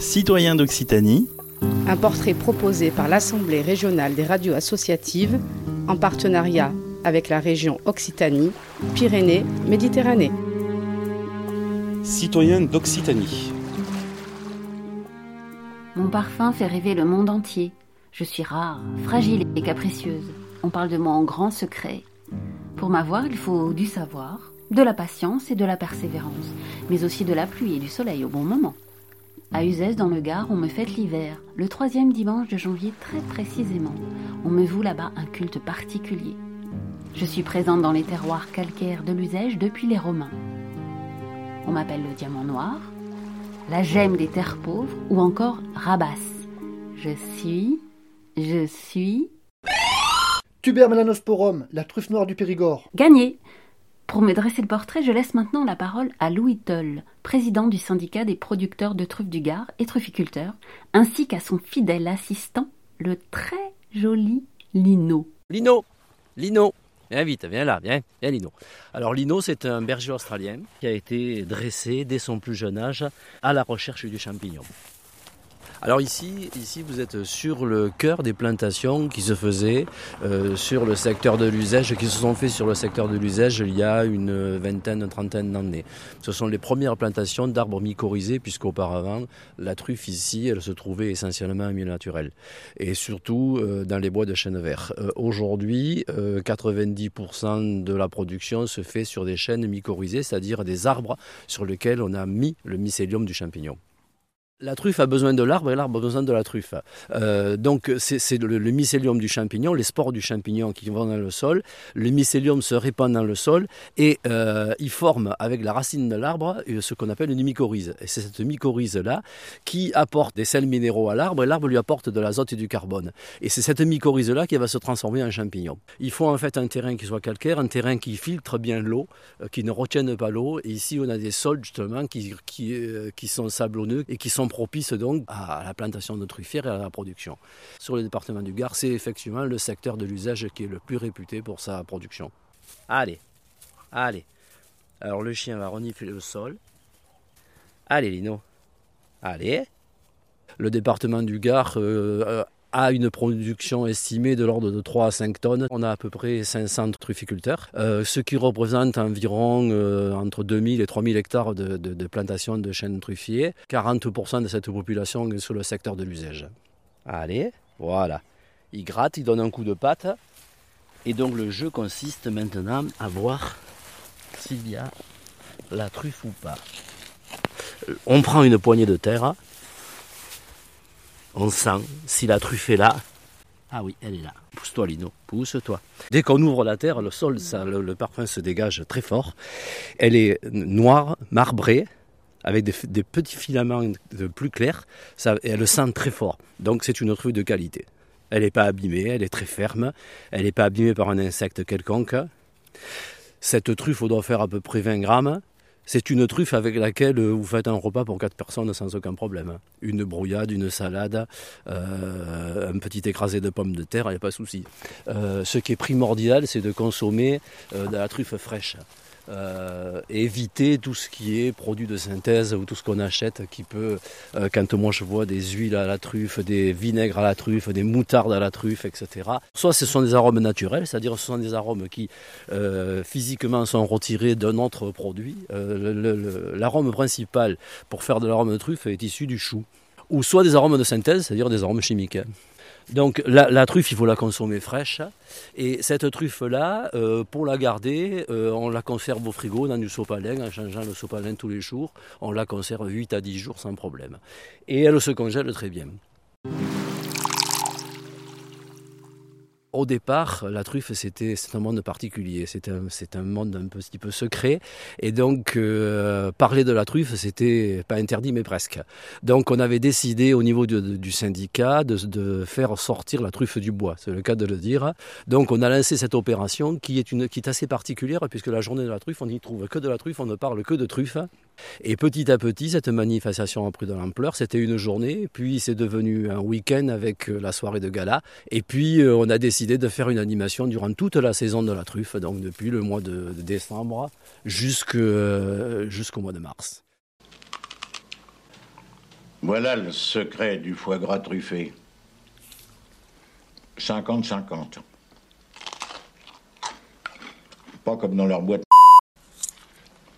Citoyens d'Occitanie, Un portrait proposé par l'Assemblée régionale des radios associatives en partenariat avec la région Occitanie, Pyrénées-Méditerranée. Citoyens d'Occitanie. Mon parfum fait rêver le monde entier. Je suis rare, fragile et capricieuse. On parle de moi en grand secret. Pour m'avoir, il faut du savoir, de la patience et de la persévérance, mais aussi de la pluie et du soleil au bon moment. À Uzès, dans le Gard, on me fête l'hiver, le troisième dimanche de janvier très précisément. On me voue là-bas un culte particulier. Je suis présente dans les terroirs calcaires de l'Uzège depuis les Romains. On m'appelle le diamant noir, la gemme des terres pauvres ou encore Rabasse. Je suis, je suis Tuber melanosporum, la truffe noire du Périgord. gagné. Pour me dresser le portrait, je laisse maintenant la parole à Louis Toll, président du syndicat des producteurs de truffes du Gard et trufficulteurs, ainsi qu'à son fidèle assistant, le très joli Lino. Lino, Lino, viens vite, viens là, viens, viens Lino. Alors Lino, c'est un berger australien qui a été dressé dès son plus jeune âge à la recherche du champignon. Alors ici, ici vous êtes sur le cœur des plantations qui se faisaient euh, sur le secteur de l'Uzège, qui se sont faites sur le secteur de l'Uzège il y a une vingtaine, une trentaine d'années. Ce sont les premières plantations d'arbres mycorhizés, puisqu'auparavant, la truffe ici, elle se trouvait essentiellement en milieu naturel. Et surtout euh, dans les bois de chêne vert. Euh, Aujourd'hui, euh, 90% de la production se fait sur des chênes mycorhizés, c'est-à-dire des arbres sur lesquels on a mis le mycélium du champignon. La truffe a besoin de l'arbre et l'arbre a besoin de la truffe. Euh, donc c'est le, mycélium du champignon, les spores du champignon qui vont dans le sol. Le mycélium se répand dans le sol et euh, il forme avec la racine de l'arbre euh, ce qu'on appelle une mycorhize. Et c'est cette mycorhize-là qui apporte des sels minéraux à l'arbre et l'arbre lui apporte de l'azote et du carbone. Et c'est cette mycorhize-là qui va se transformer en champignon. Il faut en fait un terrain qui soit calcaire, un terrain qui filtre bien l'eau, qui ne retienne pas l'eau. Et ici on a des sols justement qui sont sablonneux et qui sont propices donc à la plantation de truffières et à la production. Sur le département du Gard, c'est effectivement le secteur de l'usage qui est le plus réputé pour sa production. Allez, allez. Alors le chien va renifler le sol. Allez Lino, allez. Le département du Gard euh, a une production estimée de l'ordre de 3 à 5 tonnes. On a à peu près 500 trufficulteurs, euh, ce qui représente environ euh, entre 2000 et 3000 hectares de, de, de plantation de chênes truffiers. 40% de cette population est sur le secteur de l'usage. Allez, voilà. Il gratte, il donne un coup de patte. Et donc le jeu consiste maintenant à voir s'il y a la truffe ou pas. Euh, On prend une poignée de terre. On sent si la truffe est là. Ah oui, elle est là. Pousse-toi, Lino. Pousse-toi. Dès qu'on ouvre la terre, le sol, le, parfum se dégage très fort. Elle est noire, marbrée, avec des, petits filaments plus clairs. Ça, et elle sent très fort. Donc c'est une truffe de qualité. Elle n'est pas abîmée, elle est très ferme. Elle n'est pas abîmée par un insecte quelconque. Cette truffe doit faire à peu près 20 grammes. C'est une truffe avec laquelle vous faites un repas pour quatre personnes sans aucun problème. Une brouillade, une salade, euh, un petit écrasé de pommes de terre, il n'y a pas de souci. Euh, ce qui est primordial, c'est de consommer euh, de la truffe fraîche. Euh, éviter tout ce qui est produit de synthèse ou tout ce qu'on achète qui peut, euh, quand moi je vois des huiles à la truffe, des vinaigres à la truffe, des moutardes à la truffe, etc. Soit ce sont des arômes naturels, c'est-à-dire ce sont des arômes qui euh, physiquement sont retirés d'un autre produit. L'arôme principal pour faire de l'arôme de truffe est issu du chou. Ou soit des arômes de synthèse, c'est-à-dire des arômes chimiques. Donc la, truffe, il faut la consommer fraîche. Et cette truffe-là, euh, pour la garder, euh, on la conserve au frigo dans du sopalin, en changeant le sopalin tous les jours. On la conserve 8 à 10 jours sans problème. Et elle se congèle très bien. Au départ, la truffe, c'était un monde particulier, c'est un, un monde un petit peu secret. Et donc, euh, parler de la truffe, c'était pas interdit, mais presque. Donc, on avait décidé au niveau du syndicat de, de faire sortir la truffe du bois, c'est le cas de le dire. Donc, on a lancé cette opération qui est, une, qui est assez particulière, puisque la journée de la truffe, on n'y trouve que de la truffe, on ne parle que de truffe. Et petit à petit, cette manifestation a pris de l'ampleur. C'était une journée, puis c'est devenu un week-end avec euh, la soirée de gala. Et puis, euh, on a décidé de faire une animation durant toute la saison de la truffe, donc depuis le mois de, décembre euh, jusqu'au mois de mars. Voilà le secret du foie gras truffé. 50-50. Pas comme dans leur boîte.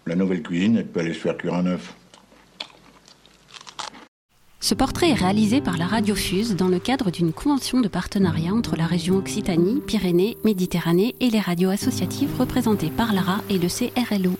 La nouvelle cuisine, elle peut aller se faire cuire un œuf. Ce portrait est réalisé par la Radio Fuse dans le cadre d'une convention de partenariat entre la région Occitanie, Pyrénées, Méditerranée et les radios associatives représentées par l'ARA et le CRLO.